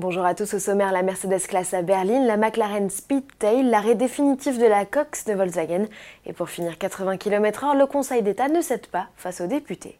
Bonjour à tous au sommaire, la Mercedes classe à berline, la McLaren Speedtail, l'arrêt définitif de la Cox de Volkswagen et pour finir 80 km/h, le Conseil d'État ne cède pas face aux députés.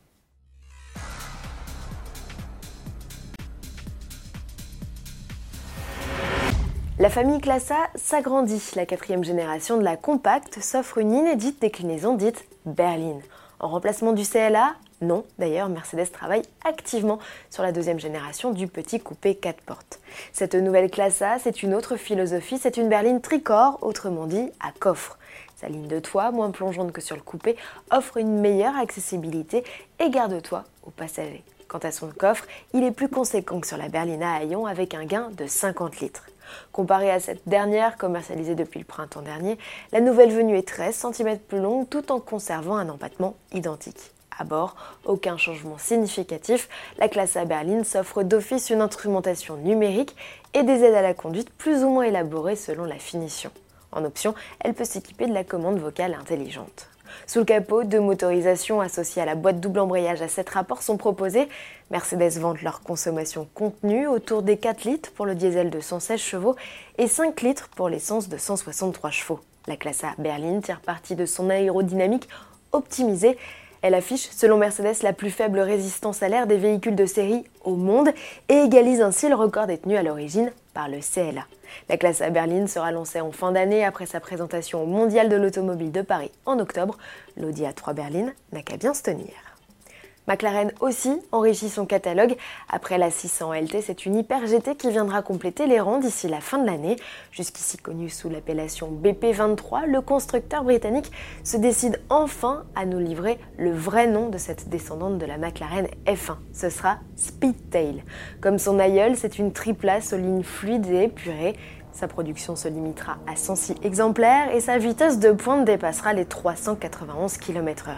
La famille Classe A s'agrandit. La quatrième génération de la Compact s'offre une inédite déclinaison dite berline. En remplacement du CLA, non, d'ailleurs, Mercedes travaille activement sur la deuxième génération du petit coupé 4 portes. Cette nouvelle classe A, c'est une autre philosophie, c'est une berline tricorps, autrement dit à coffre. Sa ligne de toit, moins plongeante que sur le coupé, offre une meilleure accessibilité et garde-toi aux passagers. Quant à son coffre, il est plus conséquent que sur la berline à haillons avec un gain de 50 litres. Comparé à cette dernière, commercialisée depuis le printemps dernier, la nouvelle venue est 13 cm plus longue tout en conservant un empattement identique à bord, aucun changement significatif, la classe A berline s'offre d'office une instrumentation numérique et des aides à la conduite plus ou moins élaborées selon la finition. En option, elle peut s'équiper de la commande vocale intelligente. Sous le capot, deux motorisations associées à la boîte double embrayage à 7 rapports sont proposées. Mercedes vante leur consommation contenue autour des 4 litres pour le diesel de 116 chevaux et 5 litres pour l'essence de 163 chevaux. La classe A berline tire parti de son aérodynamique optimisée elle affiche, selon Mercedes, la plus faible résistance à l'air des véhicules de série au monde et égalise ainsi le record détenu à l'origine par le CLA. La classe A berline sera lancée en fin d'année après sa présentation au Mondial de l'automobile de Paris en octobre. L'Audi A3 berline n'a qu'à bien se tenir. McLaren aussi enrichit son catalogue. Après la 600 LT, c'est une Hyper GT qui viendra compléter les rangs d'ici la fin de l'année. Jusqu'ici connu sous l'appellation BP23, le constructeur britannique se décide enfin à nous livrer le vrai nom de cette descendante de la McLaren F1. Ce sera Speedtail. Comme son aïeul, c'est une triplace aux lignes fluides et épurées. Sa production se limitera à 106 exemplaires et sa vitesse de pointe dépassera les 391 km/h.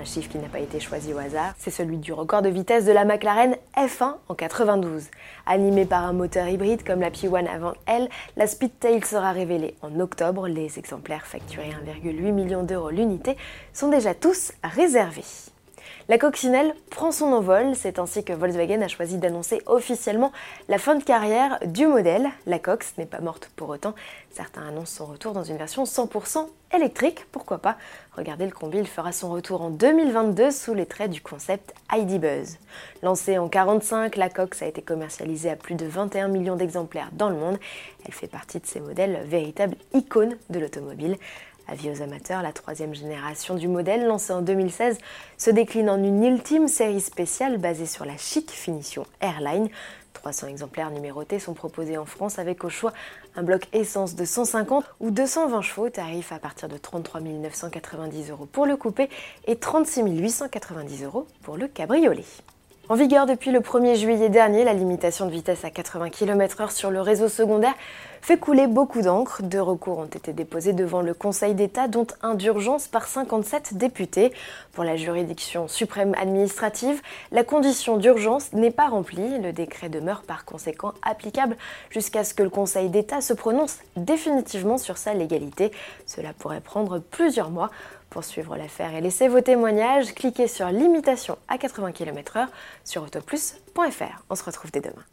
Un chiffre qui n'a pas été choisi au hasard, c'est celui du record de vitesse de la McLaren F1 en 92. Animée par un moteur hybride comme la P1 avant elle, la Speedtail sera révélée en octobre. Les exemplaires facturés 1,8 million d'euros l'unité sont déjà tous réservés. La coccinelle prend son envol, c'est ainsi que Volkswagen a choisi d'annoncer officiellement la fin de carrière du modèle. La Cox n'est pas morte pour autant, certains annoncent son retour dans une version 100% électrique, pourquoi pas Regardez le combi, il fera son retour en 2022 sous les traits du concept ID Buzz. Lancée en 45, la Cox a été commercialisée à plus de 21 millions d'exemplaires dans le monde. Elle fait partie de ces modèles véritables icônes de l'automobile. Avis aux amateurs, la troisième génération du modèle, lancée en 2016, se décline en une ultime série spéciale basée sur la chic finition Airline. 300 exemplaires numérotés sont proposés en France avec au choix un bloc essence de 150 ou 220 chevaux, tarif à partir de 33 990 euros pour le coupé et 36 890 euros pour le cabriolet. En vigueur depuis le 1er juillet dernier, la limitation de vitesse à 80 km/h sur le réseau secondaire fait couler beaucoup d'encre. Deux recours ont été déposés devant le Conseil d'État, dont un d'urgence par 57 députés. Pour la juridiction suprême administrative, la condition d'urgence n'est pas remplie. Le décret demeure par conséquent applicable jusqu'à ce que le Conseil d'État se prononce définitivement sur sa légalité. Cela pourrait prendre plusieurs mois. Pour suivre l'affaire et laisser vos témoignages, cliquez sur Limitation à 80 km/h sur autoplus.fr. On se retrouve dès demain.